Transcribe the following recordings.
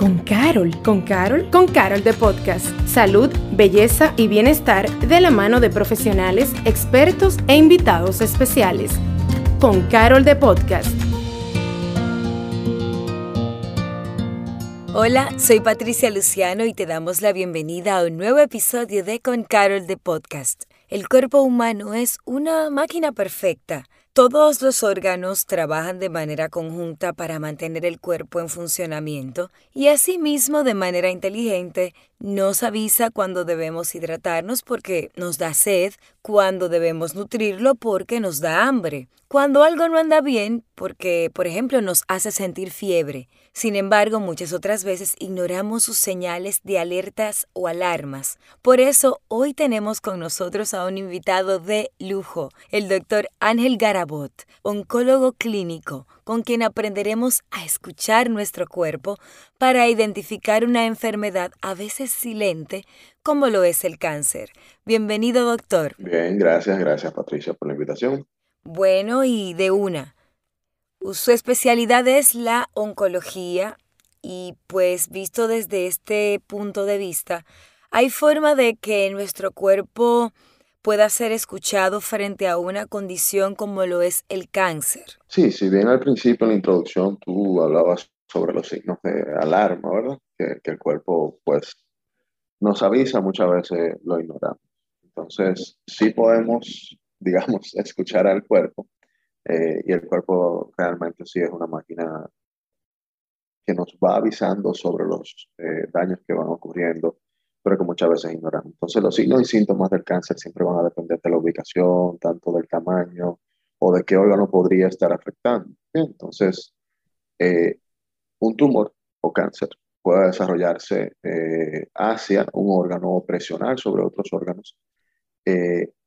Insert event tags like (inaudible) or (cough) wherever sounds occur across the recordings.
con Carol. ¿Con Carol? Con Carol de Podcast. Salud, belleza y bienestar de la mano de profesionales, expertos e invitados especiales. Con Carol de Podcast. Hola, soy Patricia Luciano y te damos la bienvenida a un nuevo episodio de Con Carol de Podcast. El cuerpo humano es una máquina perfecta todos los órganos trabajan de manera conjunta para mantener el cuerpo en funcionamiento y asimismo de manera inteligente nos avisa cuando debemos hidratarnos porque nos da sed, cuando debemos nutrirlo porque nos da hambre, cuando algo no anda bien porque, por ejemplo, nos hace sentir fiebre. Sin embargo, muchas otras veces ignoramos sus señales de alertas o alarmas. Por eso, hoy tenemos con nosotros a un invitado de lujo, el doctor Ángel Garabot, oncólogo clínico, con quien aprenderemos a escuchar nuestro cuerpo para identificar una enfermedad a veces silente, como lo es el cáncer. Bienvenido, doctor. Bien, gracias, gracias Patricia por la invitación. Bueno, y de una. Su especialidad es la oncología y pues visto desde este punto de vista, ¿hay forma de que nuestro cuerpo pueda ser escuchado frente a una condición como lo es el cáncer? Sí, si bien al principio en la introducción tú hablabas sobre los signos de alarma, ¿verdad? Que, que el cuerpo pues nos avisa, muchas veces lo ignoramos. Entonces, sí podemos, (laughs) digamos, escuchar al cuerpo eh, y el cuerpo realmente sí es una máquina que nos va avisando sobre los eh, daños que van ocurriendo, pero que muchas veces ignoramos. Entonces los signos y síntomas del cáncer siempre van a depender de la ubicación, tanto del tamaño o de qué órgano podría estar afectando. Entonces, eh, un tumor o cáncer puede desarrollarse hacia un órgano o presionar sobre otros órganos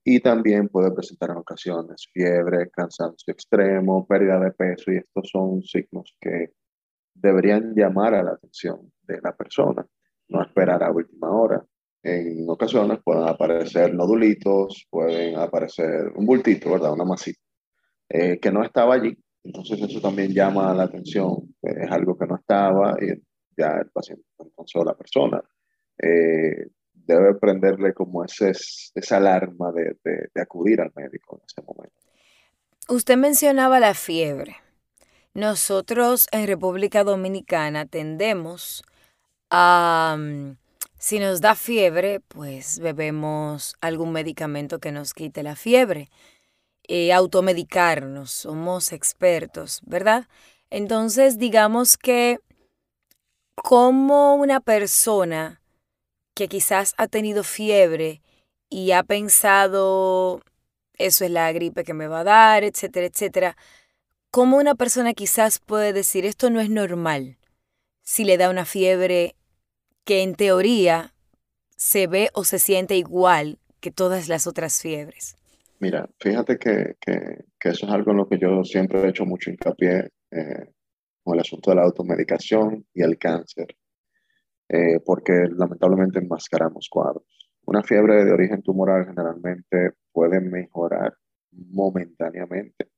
y también puede presentar en ocasiones fiebre, cansancio extremo, pérdida de peso y estos son signos que deberían llamar a la atención de la persona, no esperar a última hora. En ocasiones pueden aparecer nodulitos, pueden aparecer un bultito, ¿verdad? Una masita, eh, que no estaba allí. Entonces eso también llama la atención, es algo que no estaba y ya el paciente, entonces la persona, eh, debe prenderle como ese, esa alarma de, de, acudir al médico en ese momento. Usted mencionaba la fiebre. Nosotros en República Dominicana tendemos si nos da fiebre, pues bebemos algún medicamento que nos quite la fiebre. y automedicarnos, somos expertos, ¿verdad? Entonces, digamos que como una persona que quizás ha tenido fiebre y ha pensado, eso es la gripe que me va a dar, etcétera, etcétera, ¿cómo una persona quizás puede decir esto no es normal si le da una fiebre que en teoría se ve o se siente igual que todas las otras fiebres? Mira, fíjate que, eso es algo en lo que yo siempre he hecho mucho hincapié eh, con el asunto de la automedicación y el cáncer. Eh, porque lamentablemente enmascaramos cuadros. Una fiebre de origen tumoral generalmente puede mejorar momentáneamente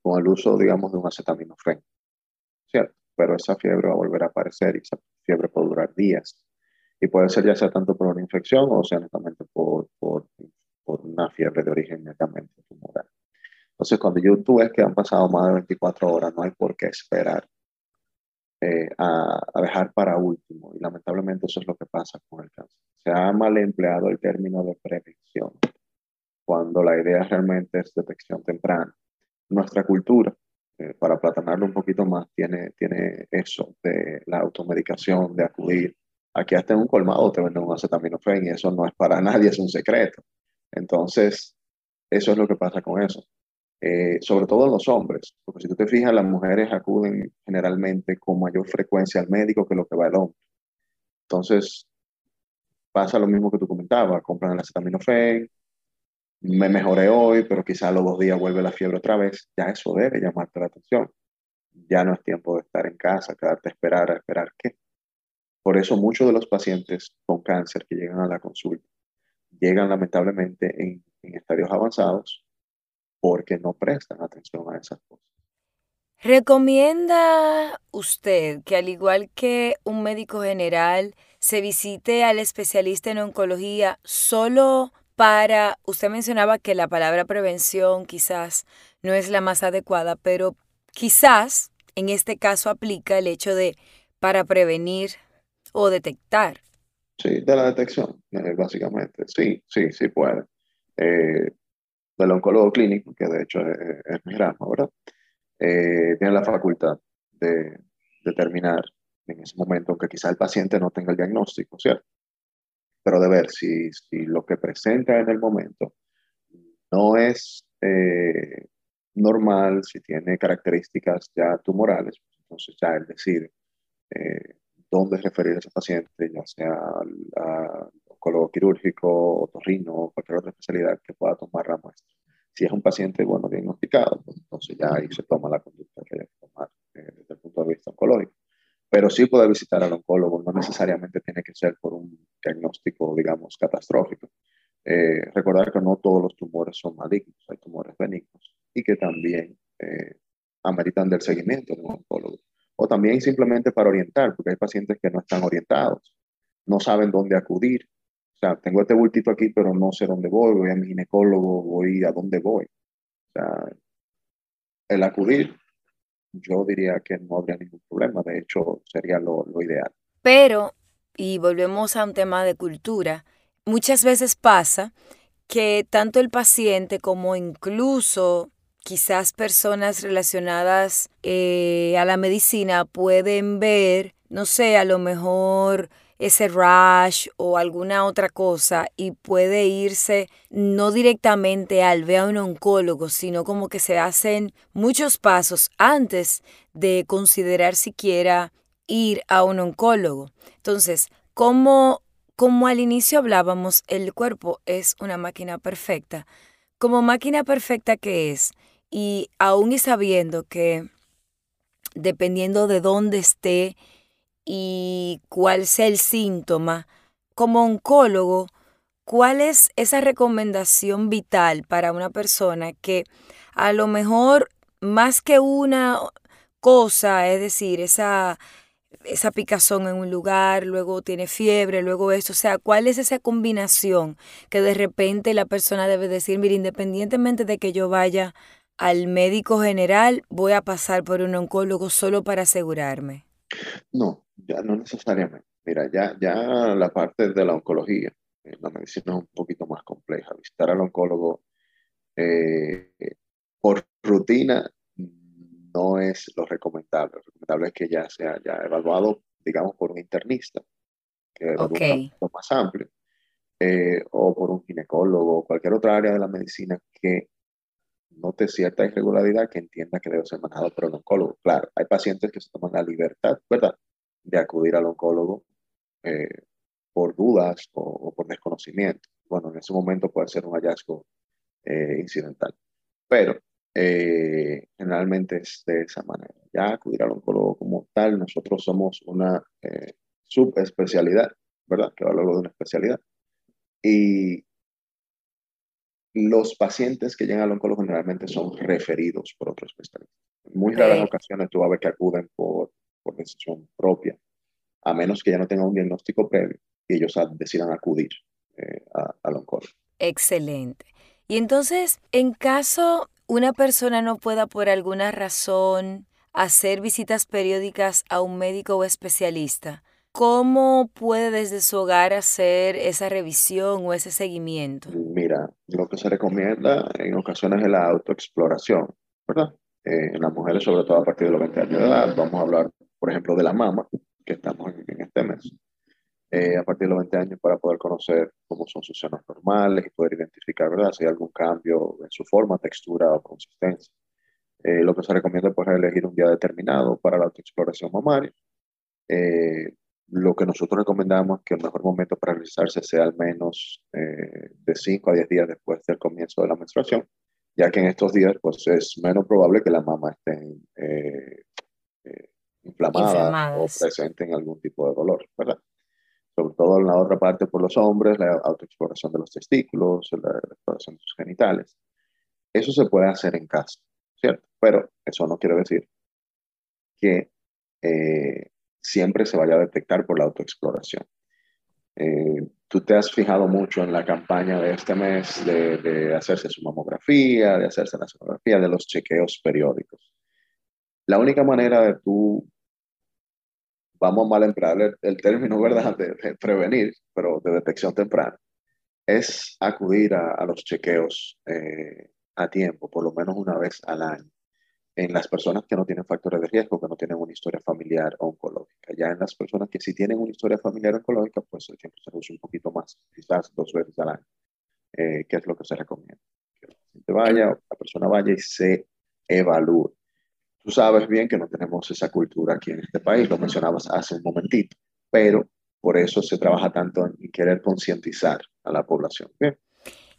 con el uso, digamos, de un acetaminofén, ¿cierto? Pero esa fiebre va a volver a aparecer y esa fiebre puede durar días. Y puede ser ya sea tanto por una infección o sea netamente por, por, por una fiebre de origen netamente tumoral. Entonces, cuando yo, tú ves que han pasado más de 24 horas, no hay por qué esperar eh, a, dejar para último. Y lamentablemente eso es lo que pasa con el cáncer. Se ha mal empleado el término de prevención, cuando la idea realmente es detección temprana. Nuestra cultura, eh, para platanarlo un poquito más, tiene, tiene eso de la automedicación, de acudir. Aquí hasta en un colmado te venden un acetaminofén y eso no es para (laughs) nadie, es un secreto. Entonces, eso es lo que pasa con eso. Eh, sobre todo los hombres, porque si tú te fijas, las mujeres acuden generalmente con mayor frecuencia al médico que lo que va el hombre. Entonces, pasa lo mismo que tú comentabas, compran el acetaminofén, me mejoré hoy, pero quizá a los dos días vuelve la fiebre otra vez, ya eso debe llamarte la atención. Ya no es tiempo de estar en casa, quedarte a esperar, a esperar qué. Por eso muchos de los pacientes con cáncer que llegan a la consulta llegan lamentablemente en estadios avanzados porque no prestan atención a esas cosas. ¿Recomienda usted que al igual que un médico general se visite al especialista en oncología solo para, usted mencionaba que la palabra prevención quizás no es la más adecuada, pero quizás en este caso aplica el hecho de para prevenir o detectar. Sí, de la detección, eh, básicamente. Sí, sí, sí puede. Eh, del oncólogo clínico, que de hecho es, mi rama, ¿verdad? Eh, tiene la facultad de determinar en ese momento, aunque quizá el paciente no tenga el diagnóstico, ¿cierto? Pero de ver si, si lo que presenta en el momento no es eh, normal, si tiene características ya tumorales, pues entonces ya él decide eh, dónde referir a ese paciente, ya sea al, oncólogo quirúrgico, otorrino cualquier otra especialidad que pueda tomar la muestra. Si es un paciente, bueno, diagnosticado, pues entonces ya ahí se toma la conducta que hay que tomar eh, desde el punto de vista oncológico. Pero sí puede visitar al oncólogo, no necesariamente tiene que ser por un diagnóstico, digamos, catastrófico. Eh, recordar que no todos los tumores son malignos, hay tumores benignos y que también eh, ameritan del seguimiento de un oncólogo. O también simplemente para orientar, porque hay pacientes que no están orientados, no saben dónde acudir. O sea, tengo este bultito aquí, pero no sé dónde voy, voy a mi ginecólogo, voy a dónde voy. O sea, el acudir yo diría que no habría ningún problema, de hecho sería lo, ideal. Pero, y volvemos a un tema de cultura, muchas veces pasa que tanto el paciente como incluso quizás personas relacionadas eh, a la medicina pueden ver, no sé, a lo mejor ese rash o alguna otra cosa y puede irse no directamente al ver a un oncólogo, sino como que se hacen muchos pasos antes de considerar siquiera ir a un oncólogo. Entonces, como, como al inicio hablábamos, el cuerpo es una máquina perfecta. Como máquina perfecta que es, y aún y sabiendo que dependiendo de dónde esté y cuál sea el síntoma, como oncólogo, ¿cuál es esa recomendación vital para una persona que a lo mejor más que una cosa, es decir, esa, esa picazón en un lugar, luego tiene fiebre, luego esto, o sea, ¿cuál es esa combinación que de repente la persona debe decir, mire, independientemente de que yo vaya al médico general, voy a pasar por un oncólogo solo para asegurarme? No, ya no necesariamente. Mira, ya, ya la parte de la oncología, la medicina es un poquito más compleja. Visitar al oncólogo eh, por rutina no es lo recomendable. Lo recomendable es que ya sea ya evaluado, digamos, por un internista, que es lo más amplio, eh, o por un ginecólogo, o cualquier otra área de la medicina que note cierta irregularidad que entienda que debe ser manejado por el oncólogo. Claro, hay pacientes que se toman la libertad, ¿verdad?, de acudir al oncólogo eh, por dudas o, por desconocimiento. Bueno, en ese momento puede ser un hallazgo eh, incidental, pero eh, generalmente es de esa manera. Ya acudir al oncólogo como tal, nosotros somos una subespecialidad, ¿verdad?, que va luego de una especialidad. Y los pacientes que llegan al oncólogo generalmente son referidos por otros especialistas. Muy raras ocasiones tú vas a ver que acuden por, por decisión propia, a menos que ya no tengan un diagnóstico previo y ellos decidan acudir eh, al oncólogo. Excelente. Y entonces, en caso una persona no pueda por alguna razón hacer visitas periódicas a un médico o especialista, ¿Cómo puede desde su hogar hacer esa revisión o ese seguimiento? Mira, lo que se recomienda en ocasiones es la autoexploración, ¿verdad? Eh, en las mujeres, sobre todo a partir de los 20 años de edad, vamos a hablar, por ejemplo, de la mama, que estamos en, este mes, eh, a partir de los 20 años para poder conocer cómo son sus senos normales y poder identificar, ¿verdad? Si hay algún cambio en su forma, textura o consistencia. Eh, lo que se recomienda pues, es elegir un día determinado para la autoexploración mamaria. Eh, lo que nosotros recomendamos es que el mejor momento para realizarse sea al menos eh, de 5 a 10 días después del comienzo de la menstruación, ya que en estos días pues, es menos probable que la mama esté eh, eh, inflamada o presente en algún tipo de dolor, ¿verdad? Sobre todo en la otra parte por los hombres, la autoexploración de los testículos, la exploración de sus genitales. Eso se puede hacer en casa, ¿cierto? Pero eso no quiere decir que eh, siempre se vaya a detectar por la autoexploración. Eh, tú te has fijado mucho en la campaña de este mes de, hacerse su mamografía, de hacerse la sonografía, de los chequeos periódicos. La única manera de tú, vamos a mal el, término, ¿verdad?, de, prevenir, pero de detección temprana, es acudir a, los chequeos eh, a tiempo, por lo menos una vez al año en las personas que no tienen factores de riesgo, que no tienen una historia familiar oncológica. Ya en las personas que sí tienen una historia familiar oncológica, pues el tiempo se reduce un poquito más, quizás dos veces al año, eh, que es lo que se recomienda. Que el paciente vaya, la persona vaya y se evalúe. Tú sabes bien que no tenemos esa cultura aquí en este país, lo mencionabas hace un momentito, pero por eso se trabaja tanto en querer concientizar a la población. Bien.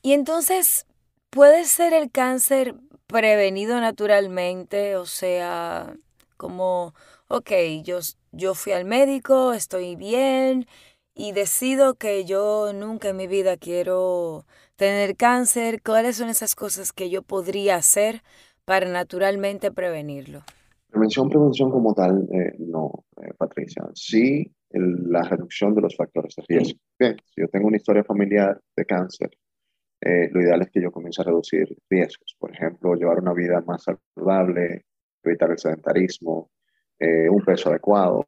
Y entonces, ¿puede ser el cáncer prevenido naturalmente, o sea, como, ok, yo, yo fui al médico, estoy bien y decido que yo nunca en mi vida quiero tener cáncer, ¿cuáles son esas cosas que yo podría hacer para naturalmente prevenirlo? Prevención, prevención como tal, eh, no, eh, Patricia. Sí, la reducción de los factores de riesgo. Bien, si yo tengo una historia familiar de cáncer, eh, lo ideal es que yo comience a reducir riesgos. Por ejemplo, llevar una vida más saludable, evitar el sedentarismo, eh, un peso adecuado,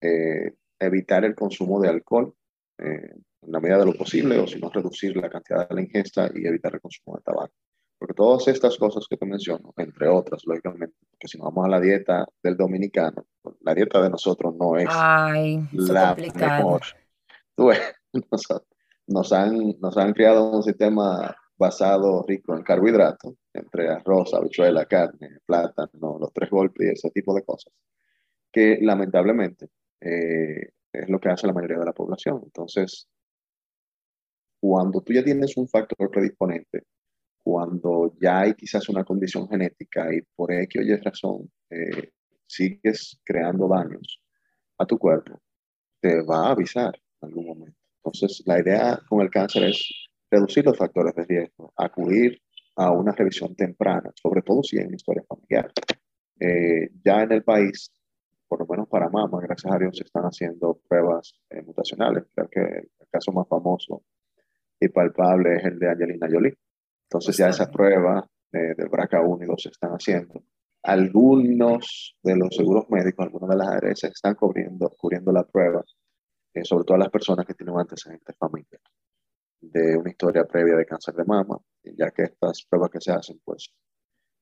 eh, evitar el consumo de alcohol en la medida de lo posible, o si no, reducir la cantidad de la ingesta y evitar el consumo de tabaco. Porque todas estas cosas que te menciono, entre otras, lógicamente, que si nos vamos a la dieta del dominicano, la dieta de nosotros no es la mejor. (laughs) Tú nosotros, nos han, nos han creado un sistema basado rico en carbohidratos, entre arroz, habichuela, carne, plátano, los tres golpes y ese tipo de cosas, que lamentablemente eh, es lo que hace la mayoría de la población. Entonces, cuando tú ya tienes un factor predisponente, cuando ya hay quizás una condición genética y por X o Y razón eh, sigues creando daños a tu cuerpo, te va a avisar en algún momento. Entonces, la idea con el cáncer es reducir los factores de riesgo, acudir a una revisión temprana, sobre todo si hay una historia familiar. Eh, ya en el país, por lo menos para mama, gracias a Dios, se están haciendo pruebas eh, mutacionales. Creo que el caso más famoso y palpable es el de Angelina Jolie. Entonces ya esa prueba eh, del BRCA1 y 2 se están haciendo. Algunos de los seguros médicos, algunas de las ARS están cubriendo, cubriendo la prueba eh, sobre todo las personas que tienen antecedentes familiares de una historia previa de cáncer de mama, ya que estas pruebas que se hacen, pues,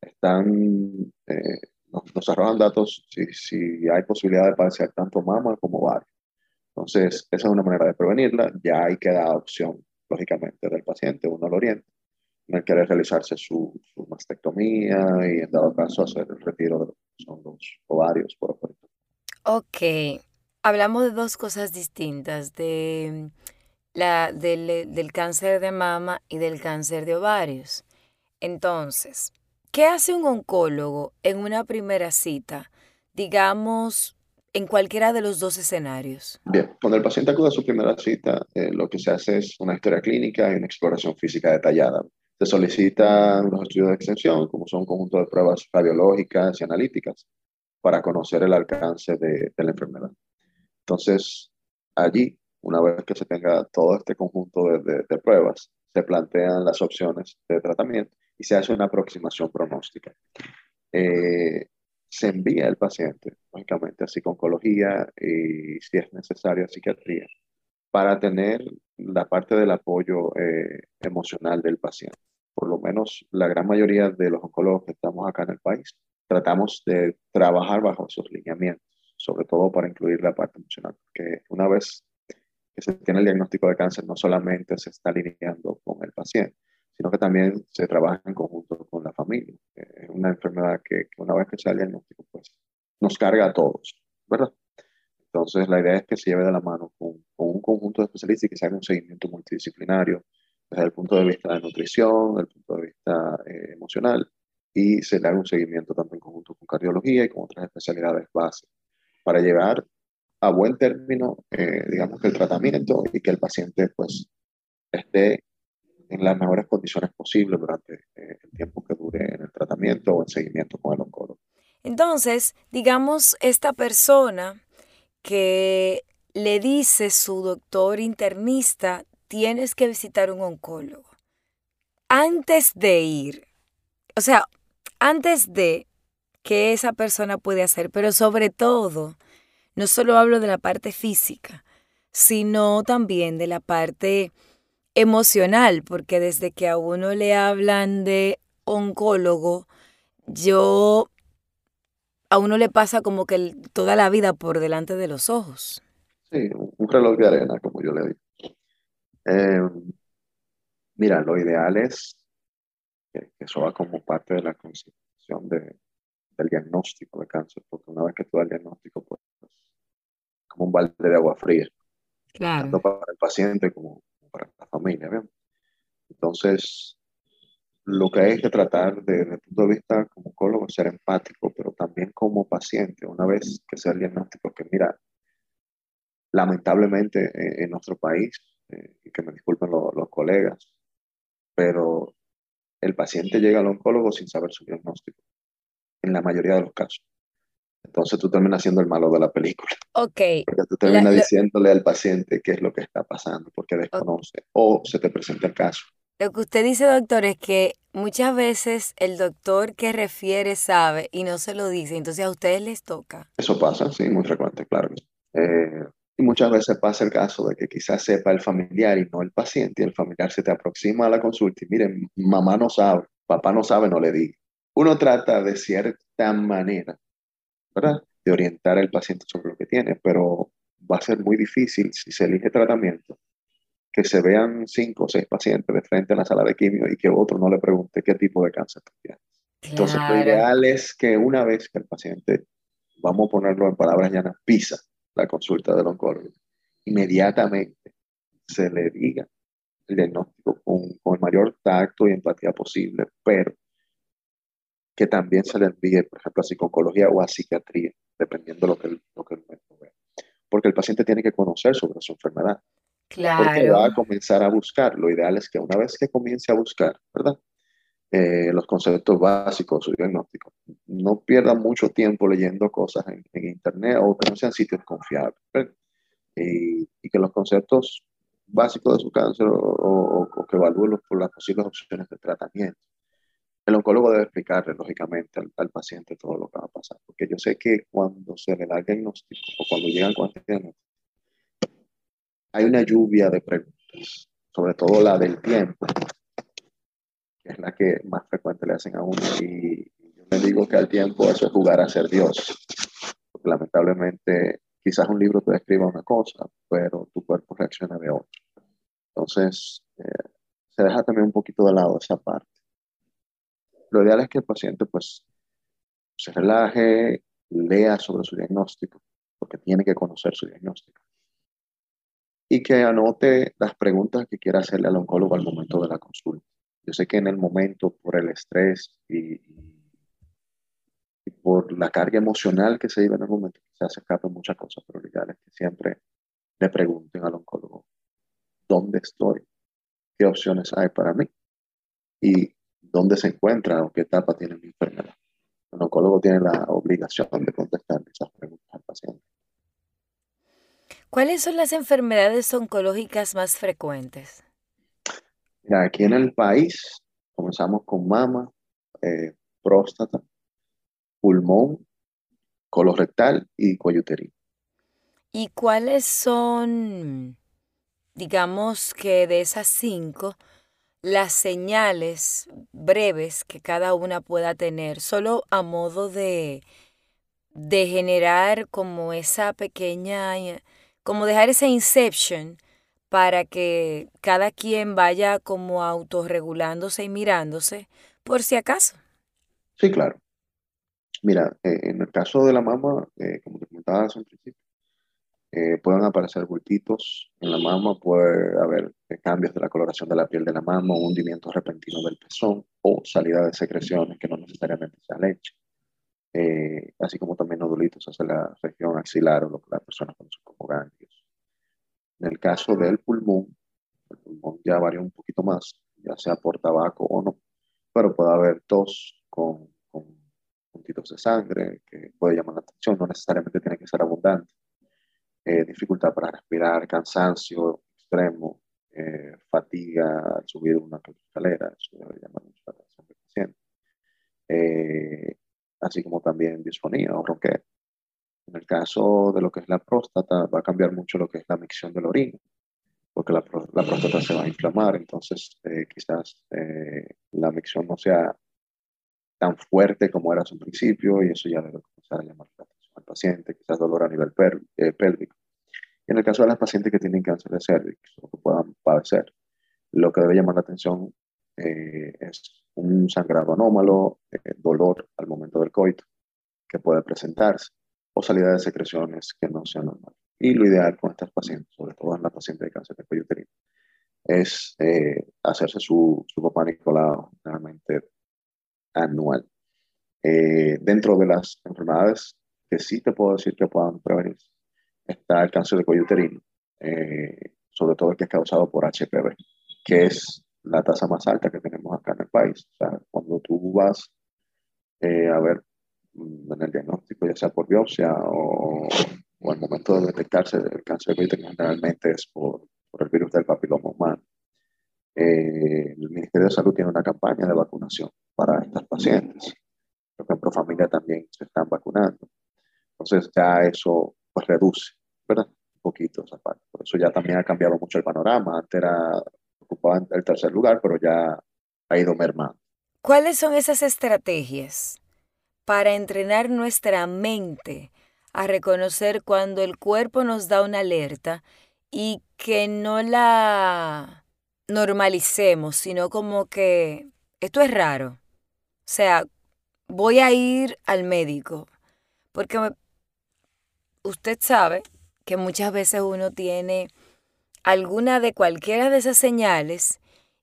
están, eh, nos, arrojan datos si, si, hay posibilidad de padecer tanto mama como ovario. Entonces, esa es una manera de prevenirla. Ya hay que dar opción, lógicamente, del paciente, uno lo orienta, no quiere realizarse su, su, mastectomía y, en dado caso, hacer el retiro de lo que son los ovarios, por ejemplo. Ok, hablamos de dos cosas distintas, de la, del, del cáncer de mama y del cáncer de ovarios. Entonces, ¿qué hace un oncólogo en una primera cita, digamos, en cualquiera de los dos escenarios? Bien, cuando el paciente acude a su primera cita, eh, lo que se hace es una historia clínica y una exploración física detallada. Se solicitan los estudios de extensión, como son un conjunto de pruebas radiológicas y analíticas, para conocer el alcance de la enfermedad. Entonces, allí, una vez que se tenga todo este conjunto de, pruebas, se plantean las opciones de tratamiento y se hace una aproximación pronóstica. Eh, se envía el paciente, lógicamente, a psicología y, si es necesario, a psiquiatría, para tener la parte del apoyo eh, emocional del paciente. Por lo menos la gran mayoría de los oncólogos que estamos acá en el país, tratamos de trabajar bajo esos lineamientos sobre todo para incluir la parte emocional, porque una vez que se tiene el diagnóstico de cáncer, no solamente se está lidiando con el paciente, sino que también se trabaja en conjunto con la familia. Es una enfermedad que, una vez que se el diagnóstico, pues nos carga a todos, ¿verdad? Entonces, la idea es que se lleve de la mano con, con un conjunto de especialistas y que se haga un seguimiento multidisciplinario desde el punto de vista de nutrición, desde el punto de vista eh, emocional, y se le haga un seguimiento tanto en conjunto con cardiología y con otras especialidades básicas para llegar a buen término, eh, digamos que el tratamiento y que el paciente pues esté en las mejores condiciones posibles durante eh, el tiempo que dure en el tratamiento o en seguimiento con el oncólogo. Entonces, digamos, esta persona que le dice su doctor internista, tienes que visitar un oncólogo. Antes de ir, o sea, antes de que esa persona puede hacer, pero sobre todo, no solo hablo de la parte física, sino también de la parte emocional, porque desde que a uno le hablan de oncólogo, yo a uno le pasa como que toda la vida por delante de los ojos. Sí, un reloj de arena, como yo le digo. Em, mira, lo ideal es que, eso va como parte de la concepción de, del diagnóstico de cáncer, porque una vez que tú das el diagnóstico, pues como un balde de agua fría, claro. tanto para el paciente como para la familia. Entonces, lo que hay que tratar desde el punto de vista como oncólogo es ser empático, también como paciente, una vez que sea el diagnóstico, que mira, lamentablemente eh, en, nuestro país, eh, y que me disculpen los colegas, pero el paciente llega al oncólogo sin saber su diagnóstico, en la mayoría de los casos. Entonces tú terminas siendo el malo de la película. Ok. Porque tú terminas diciéndole al paciente qué es lo que está pasando, porque desconoce, o se te presenta el caso. Lo que usted dice, doctor, es que muchas veces el doctor que refiere sabe y no se lo dice, entonces a ustedes les toca. Eso pasa, sí, muy frecuente, claro. Eh, y muchas veces pasa el caso de que quizás sepa el familiar y no el paciente, y el familiar se te aproxima a la consulta y miren, mamá no sabe, papá no sabe, no le diga. Uno trata de cierta manera, ¿verdad? De orientar al paciente sobre lo que tiene, pero va a ser muy difícil si se elige tratamiento que se vean cinco o seis pacientes de frente a la sala de quimio y que otro no le pregunte qué tipo de cáncer tiene. Entonces, lo ideal es que una vez que el paciente, vamos a ponerlo en palabras llanas, pisa la consulta del oncólogo, inmediatamente se le diga el diagnóstico con, con, el mayor tacto y empatía posible, pero que también se le envíe, por ejemplo, a psicología o a psiquiatría, dependiendo de lo que, lo que el médico vea. Porque el paciente tiene que conocer sobre su enfermedad. Claro. Porque va a comenzar a buscar. Lo ideal es que una vez que comience a buscar, ¿verdad? Eh, los conceptos básicos, su diagnóstico, no pierda mucho tiempo leyendo cosas en, internet o que no sean sitios confiables. Y, que los conceptos básicos de su cáncer o, que evalúen por las posibles opciones de tratamiento. El oncólogo debe explicarle, lógicamente, al, paciente todo lo que va a pasar. Porque yo sé que cuando se le da el diagnóstico o cuando llegan con el diagnóstico, hay una lluvia de preguntas, sobre todo la del tiempo, que es la que más frecuente le hacen a uno. Y yo le digo que al tiempo eso es jugar a ser Dios. Porque lamentablemente quizás un libro te describa una cosa, pero tu cuerpo reacciona de otra. Entonces, eh, se deja también un poquito de lado esa parte. Lo ideal es que el paciente pues se relaje, lea sobre su diagnóstico, porque tiene que conocer su diagnóstico y que anote las preguntas que quiera hacerle al oncólogo al momento de la consulta. Yo sé que en el momento, por el estrés y, por la carga emocional que se vive en el momento, se escapan muchas cosas, pero lo es que siempre le pregunten al oncólogo, ¿dónde estoy? ¿Qué opciones hay para mí? ¿Y dónde se encuentra o qué etapa tiene mi enfermedad? El oncólogo tiene la obligación de contestar esas preguntas al paciente. ¿Cuáles son las enfermedades oncológicas más frecuentes? aquí en el país comenzamos con mama, eh, próstata, pulmón, colorectal y cuello uterino. ¿Y cuáles son, digamos que de esas cinco, las señales breves que cada una pueda tener, solo a modo de, de generar como esa pequeña como dejar ese inception para que cada quien vaya como autorregulándose y mirándose por si acaso. Sí, claro. Mira, eh, en el caso de la mama, eh, como te comentaba hace un principio, eh, pueden aparecer bultitos en la mama, puede haber cambios de la coloración de la piel de la mama, un hundimiento repentino del pezón o salida de secreciones que no necesariamente sea leche. Eh, así como también nodulitos hacia la región axilar o lo que las personas conocen como ganglios. En el caso del pulmón, el pulmón ya varía un poquito más, ya sea por tabaco o no, pero puede haber tos con, con, puntitos de sangre, que puede llamar la atención, no necesariamente tiene que ser abundante. Eh, dificultad para respirar, cansancio extremo, eh, fatiga al subir una escalera, eso debe llamar mucho la atención del paciente. Eh, así como también disfonía o ronquera. En el caso de lo que es la próstata, va a cambiar mucho lo que es la micción de la orina, porque la, la próstata se va a inflamar, entonces quizás la micción no sea tan fuerte como era a su principio y eso ya debe comenzar a llamar la atención al paciente, quizás dolor a nivel eh, pélvico. En el caso de las pacientes que tienen cáncer de cervix o que puedan padecer, lo que debe llamar la atención eh, es un sangrado anómalo, eh, dolor al momento del coito que puede presentarse o salida de secreciones que no sean normales. Y lo ideal con estas pacientes, sobre todo en la paciente de cáncer de cuello uterino, es hacerse su, su papá Nicolau anual. Eh, dentro de las enfermedades que sí te puedo decir que puedan prevenir está el cáncer de cuello uterino, eh, sobre todo el que es causado por HPV, que es la tasa más alta que tenemos acá en el país. O sea, cuando tú vas eh, a ver mm, en el diagnóstico, ya sea por biopsia o, o al momento de detectarse el cáncer uterino, generalmente es por, por el virus del papiloma humano. el Ministerio de Salud tiene una campaña de vacunación para estas pacientes. Creo que en Profamilia también se están vacunando. Entonces ya eso pues reduce, ¿verdad? Un poquito esa parte. Por eso ya también ha cambiado mucho el panorama. Antes era ocupaba el tercer lugar, pero ya ha ido mermando. ¿Cuáles son esas estrategias para entrenar nuestra mente a reconocer cuando el cuerpo nos da una alerta y que no la normalicemos, sino como que esto es raro? O sea, voy a ir al médico, porque usted sabe que muchas veces uno tiene alguna de cualquiera de esas señales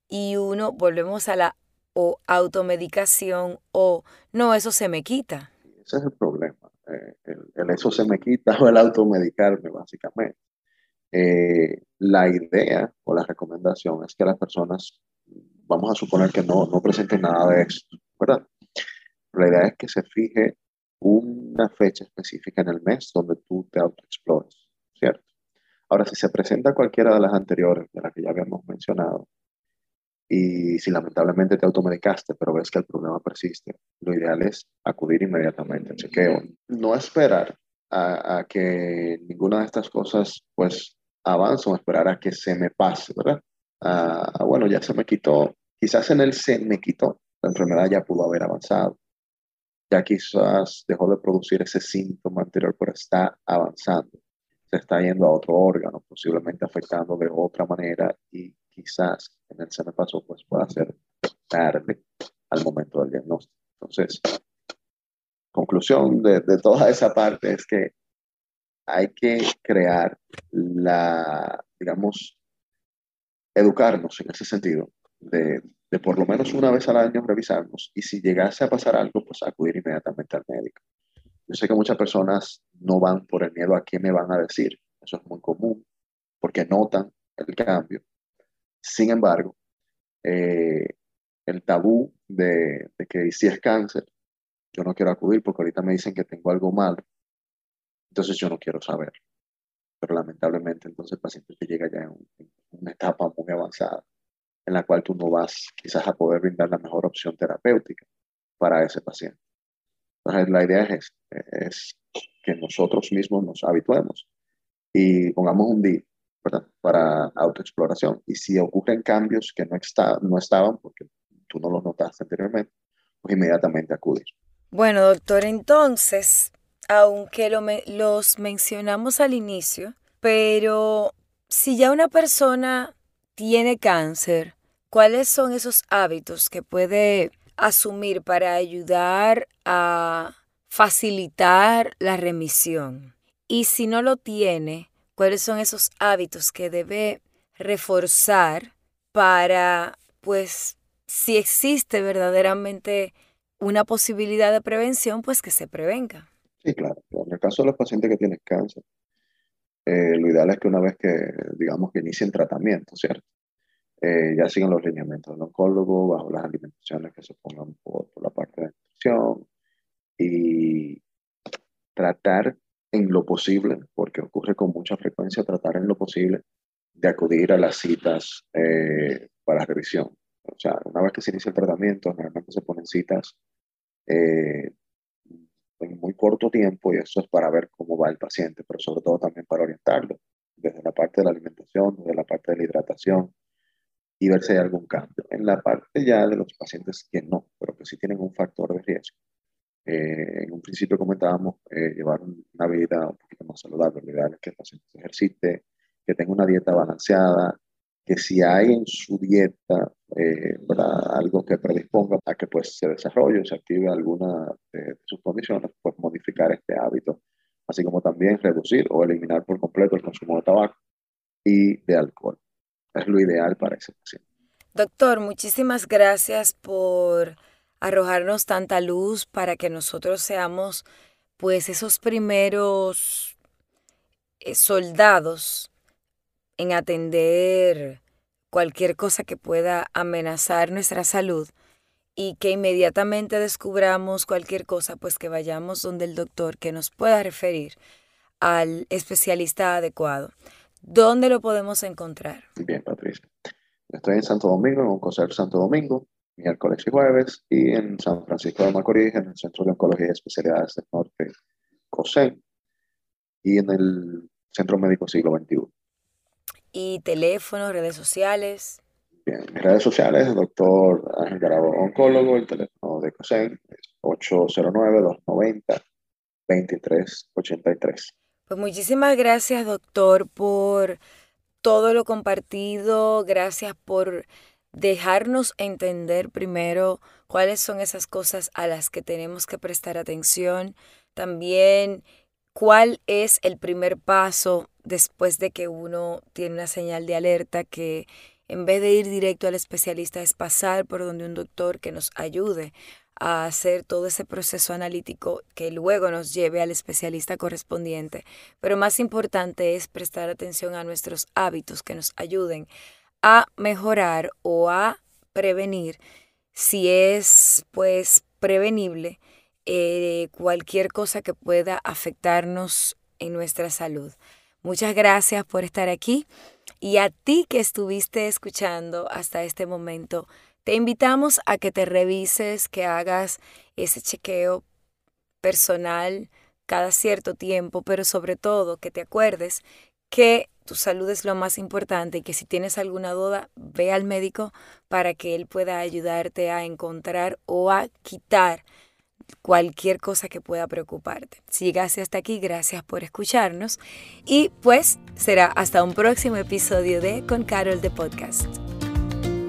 y uno volvemos a la o automedicación o no, eso se me quita. Ese es el problema, eh, el, eso se me quita o el automedicarme básicamente. Eh, la idea o la recomendación es que las personas, vamos a suponer que no, no presenten nada de esto, ¿verdad? La idea es que se fije una fecha específica en el mes donde tú te autoexplores, ¿cierto? Ahora, si se presenta cualquiera de las anteriores, de las que ya habíamos mencionado, y si lamentablemente te automedicaste, pero ves que el problema persiste, lo ideal es acudir inmediatamente al chequeo. No esperar a, que ninguna de estas cosas pues avance o esperar a que se me pase, ¿verdad? Ah, bueno, ya se me quitó. Quizás en el se me quitó, la enfermedad ya pudo haber avanzado. Ya quizás dejó de producir ese síntoma anterior, pero está avanzando. Está yendo a otro órgano, posiblemente afectando de otra manera y quizás en el pasó, pues pueda ser tarde al momento del diagnóstico. Entonces, conclusión de, de toda esa parte es que hay que crear la, digamos, educarnos en ese sentido de de por lo menos una vez al año revisarnos y si llegase a pasar algo, pues acudir inmediatamente al médico. Yo sé que muchas personas no van por el miedo a qué me van a decir, eso es muy común, porque notan el cambio. Sin embargo, eh, el tabú de, que si es cáncer, yo no quiero acudir porque ahorita me dicen que tengo algo mal, entonces yo no quiero saber. Pero lamentablemente entonces el paciente que llega ya en una etapa muy avanzada en la cual tú no vas quizás a poder brindar la mejor opción terapéutica para ese paciente. Entonces, la idea es, que nosotros mismos nos habituemos y pongamos un día para autoexploración. Y si ocurren cambios que no, está, no estaban, porque tú no los notaste anteriormente, pues inmediatamente acudir. Bueno, doctor, entonces, aunque lo los mencionamos al inicio, pero si ya una persona tiene cáncer, ¿cuáles son esos hábitos que puede asumir para ayudar a facilitar la remisión? Y si no lo tiene, ¿cuáles son esos hábitos que debe reforzar para, pues, si existe verdaderamente una posibilidad de prevención, pues que se prevenga? Sí, claro. En el caso de los pacientes que tienen cáncer, eh, lo ideal es que una vez que, digamos, que inicien tratamiento, ¿cierto? Eh, ya siguen los lineamientos del oncólogo bajo las alimentaciones que se pongan por, la parte de nutrición, y tratar en lo posible, porque ocurre con mucha frecuencia, tratar en lo posible de acudir a las citas eh, para revisión. O sea, una vez que se inicia el tratamiento, normalmente se ponen citas eh, en muy corto tiempo y eso es para ver cómo va el paciente, pero sobre todo también para orientarlo desde la parte de la alimentación, desde la parte de la hidratación y ver si hay algún cambio. En la parte ya de los pacientes que no, pero que sí tienen un factor de riesgo. Eh, en un principio comentábamos eh, llevar una vida un poquito más saludable. Lo ideal es que el paciente se ejercite, que tenga una dieta balanceada, que si hay en su dieta eh, algo que predisponga a que pues, se desarrolle o se active alguna de, sus condiciones, pues modificar este hábito, así como también reducir o eliminar por completo el consumo de tabaco y de alcohol. Es lo ideal para ese paciente. Doctor, muchísimas gracias por arrojarnos tanta luz para que nosotros seamos pues esos primeros eh, soldados en atender cualquier cosa que pueda amenazar nuestra salud y que inmediatamente descubramos cualquier cosa, pues que vayamos donde el doctor que nos pueda referir al especialista adecuado. ¿Dónde lo podemos encontrar? Bien, Patricia. Estoy en Santo Domingo, en Oncocer Santo Domingo, miércoles y jueves, y en San Francisco de Macorís, en el Centro de Oncología y Especialidades del Norte, COSEN, y en el Centro Médico Siglo XXI y teléfono, redes sociales. Bien, mis redes sociales, doctor Ángel Garabo, oncólogo, el teléfono de COSEN es 809-290-2383. Pues muchísimas gracias, doctor, por todo lo compartido. Gracias por dejarnos entender primero cuáles son esas cosas a las que tenemos que prestar atención. También cuál es el primer paso después de que uno tiene una señal de alerta que en vez de ir directo al especialista es pasar por donde un doctor que nos ayude a hacer todo ese proceso analítico que luego nos lleve al especialista correspondiente. Pero más importante es prestar atención a nuestros hábitos que nos ayuden a mejorar o a prevenir si es pues prevenible eh, cualquier cosa que pueda afectarnos en nuestra salud. Muchas gracias por estar aquí y a ti que estuviste escuchando hasta este momento, te invitamos a que te revises, que hagas ese chequeo personal cada cierto tiempo, pero sobre todo que te acuerdes que tu salud es lo más importante y que si tienes alguna duda, ve al médico para que él pueda ayudarte a encontrar o a quitar cualquier cosa que pueda preocuparte. Si llegaste hasta aquí, gracias por escucharnos y pues será hasta un próximo episodio de Con Carol de Podcast.